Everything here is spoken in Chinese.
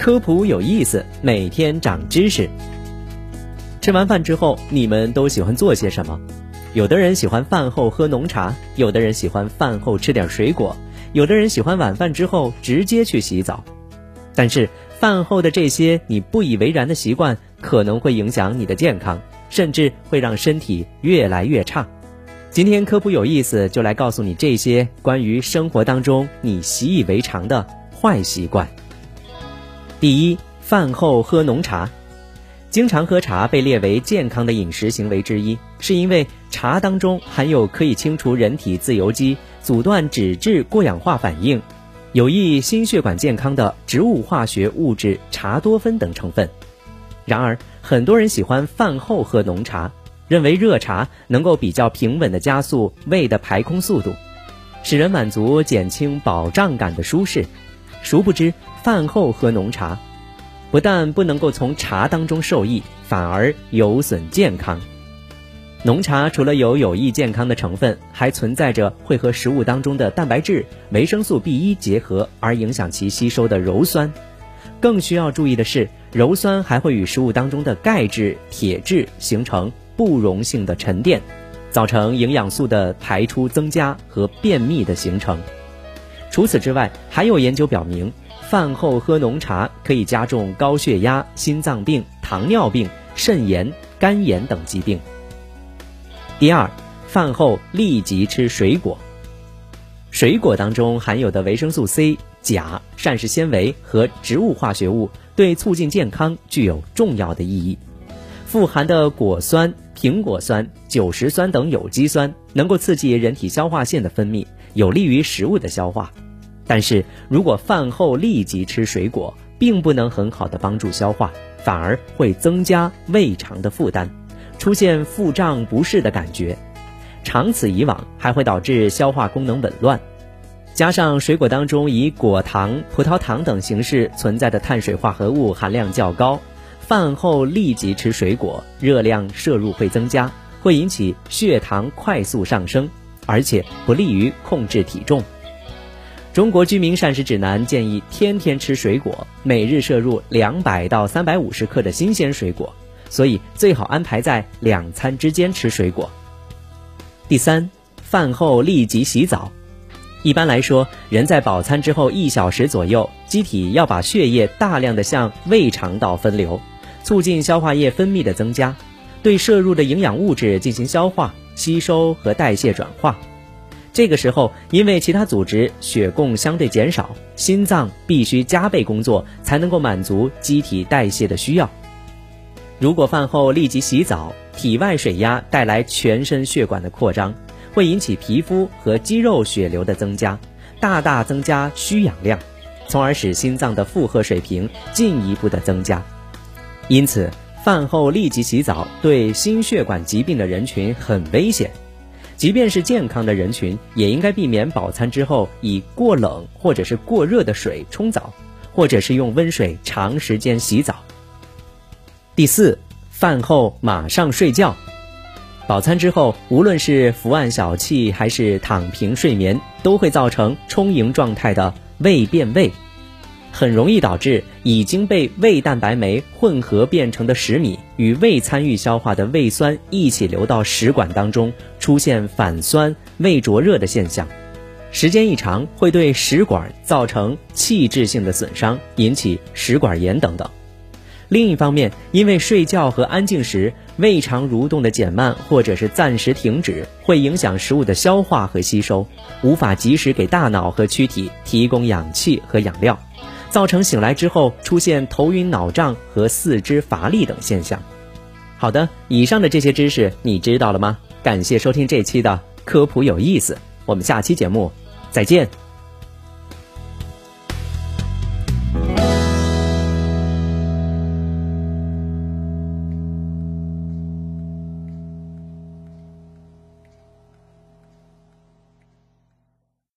科普有意思，每天长知识。吃完饭之后，你们都喜欢做些什么？有的人喜欢饭后喝浓茶，有的人喜欢饭后吃点水果，有的人喜欢晚饭之后直接去洗澡。但是饭后的这些你不以为然的习惯，可能会影响你的健康，甚至会让身体越来越差。今天科普有意思，就来告诉你这些关于生活当中你习以为常的坏习惯。第一，饭后喝浓茶。经常喝茶被列为健康的饮食行为之一，是因为茶当中含有可以清除人体自由基、阻断脂质过氧化反应、有益心血管健康的植物化学物质茶多酚等成分。然而，很多人喜欢饭后喝浓茶。认为热茶能够比较平稳地加速胃的排空速度，使人满足减轻饱胀感的舒适。殊不知，饭后喝浓茶，不但不能够从茶当中受益，反而有损健康。浓茶除了有有益健康的成分，还存在着会和食物当中的蛋白质、维生素 B 一结合而影响其吸收的鞣酸。更需要注意的是，鞣酸还会与食物当中的钙质、铁质形成。不溶性的沉淀，造成营养素的排出增加和便秘的形成。除此之外，还有研究表明，饭后喝浓茶可以加重高血压、心脏病、糖尿病、肾炎、肝炎等疾病。第二，饭后立即吃水果。水果当中含有的维生素 C、钾、膳食纤维和植物化学物，对促进健康具有重要的意义。富含的果酸。苹果酸、酒石酸等有机酸能够刺激人体消化腺的分泌，有利于食物的消化。但是如果饭后立即吃水果，并不能很好的帮助消化，反而会增加胃肠的负担，出现腹胀不适的感觉。长此以往，还会导致消化功能紊乱。加上水果当中以果糖、葡萄糖等形式存在的碳水化合物含量较高。饭后立即吃水果，热量摄入会增加，会引起血糖快速上升，而且不利于控制体重。中国居民膳食指南建议天天吃水果，每日摄入两百到三百五十克的新鲜水果，所以最好安排在两餐之间吃水果。第三，饭后立即洗澡。一般来说，人在饱餐之后一小时左右，机体要把血液大量的向胃肠道分流。促进消化液分泌的增加，对摄入的营养物质进行消化、吸收和代谢转化。这个时候，因为其他组织血供相对减少，心脏必须加倍工作才能够满足机体代谢的需要。如果饭后立即洗澡，体外水压带来全身血管的扩张，会引起皮肤和肌肉血流的增加，大大增加需氧量，从而使心脏的负荷水平进一步的增加。因此，饭后立即洗澡对心血管疾病的人群很危险。即便是健康的人群，也应该避免饱餐之后以过冷或者是过热的水冲澡，或者是用温水长时间洗澡。第四，饭后马上睡觉。饱餐之后，无论是伏案小憩还是躺平睡眠，都会造成充盈状态的胃变胃。很容易导致已经被胃蛋白酶混合变成的食米与未参与消化的胃酸一起流到食管当中，出现反酸、胃灼热的现象。时间一长，会对食管造成器质性的损伤，引起食管炎等等。另一方面，因为睡觉和安静时胃肠蠕动的减慢或者是暂时停止，会影响食物的消化和吸收，无法及时给大脑和躯体提供氧气和养料。造成醒来之后出现头晕脑胀和四肢乏力等现象。好的，以上的这些知识你知道了吗？感谢收听这期的科普有意思，我们下期节目再见。